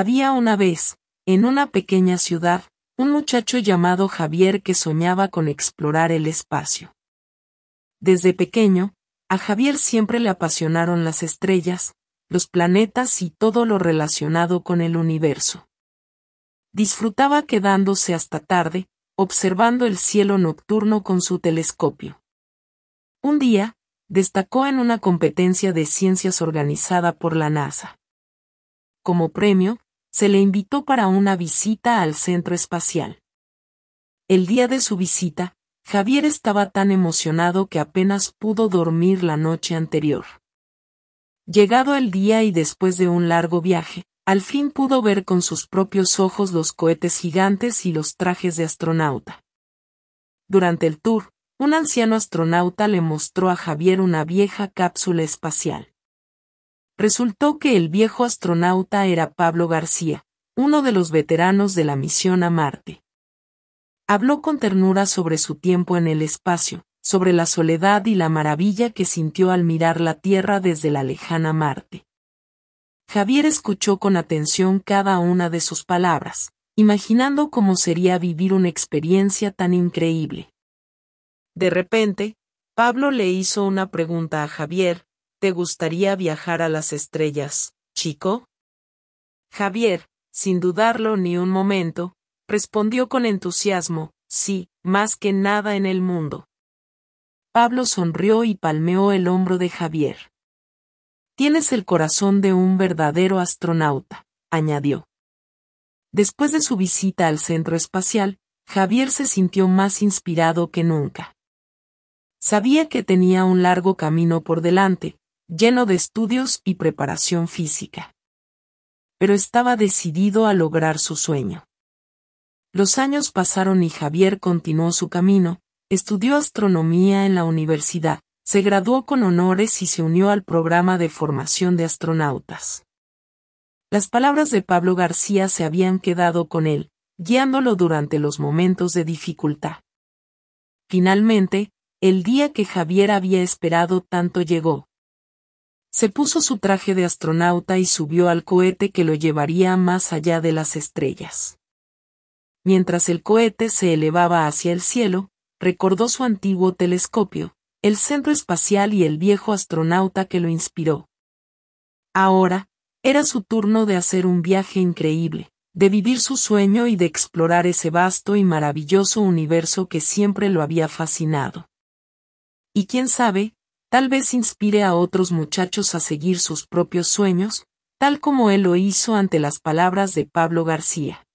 Había una vez, en una pequeña ciudad, un muchacho llamado Javier que soñaba con explorar el espacio. Desde pequeño, a Javier siempre le apasionaron las estrellas, los planetas y todo lo relacionado con el universo. Disfrutaba quedándose hasta tarde, observando el cielo nocturno con su telescopio. Un día, destacó en una competencia de ciencias organizada por la NASA. Como premio, se le invitó para una visita al centro espacial. El día de su visita, Javier estaba tan emocionado que apenas pudo dormir la noche anterior. Llegado el día y después de un largo viaje, al fin pudo ver con sus propios ojos los cohetes gigantes y los trajes de astronauta. Durante el tour, un anciano astronauta le mostró a Javier una vieja cápsula espacial. Resultó que el viejo astronauta era Pablo García, uno de los veteranos de la misión a Marte. Habló con ternura sobre su tiempo en el espacio, sobre la soledad y la maravilla que sintió al mirar la Tierra desde la lejana Marte. Javier escuchó con atención cada una de sus palabras, imaginando cómo sería vivir una experiencia tan increíble. De repente, Pablo le hizo una pregunta a Javier, ¿te gustaría viajar a las estrellas, chico? Javier, sin dudarlo ni un momento, respondió con entusiasmo, sí, más que nada en el mundo. Pablo sonrió y palmeó el hombro de Javier. Tienes el corazón de un verdadero astronauta, añadió. Después de su visita al centro espacial, Javier se sintió más inspirado que nunca. Sabía que tenía un largo camino por delante, lleno de estudios y preparación física. Pero estaba decidido a lograr su sueño. Los años pasaron y Javier continuó su camino, estudió astronomía en la universidad, se graduó con honores y se unió al programa de formación de astronautas. Las palabras de Pablo García se habían quedado con él, guiándolo durante los momentos de dificultad. Finalmente, el día que Javier había esperado tanto llegó. Se puso su traje de astronauta y subió al cohete que lo llevaría más allá de las estrellas. Mientras el cohete se elevaba hacia el cielo, recordó su antiguo telescopio, el centro espacial y el viejo astronauta que lo inspiró. Ahora, era su turno de hacer un viaje increíble, de vivir su sueño y de explorar ese vasto y maravilloso universo que siempre lo había fascinado. Y quién sabe, tal vez inspire a otros muchachos a seguir sus propios sueños, tal como él lo hizo ante las palabras de Pablo García.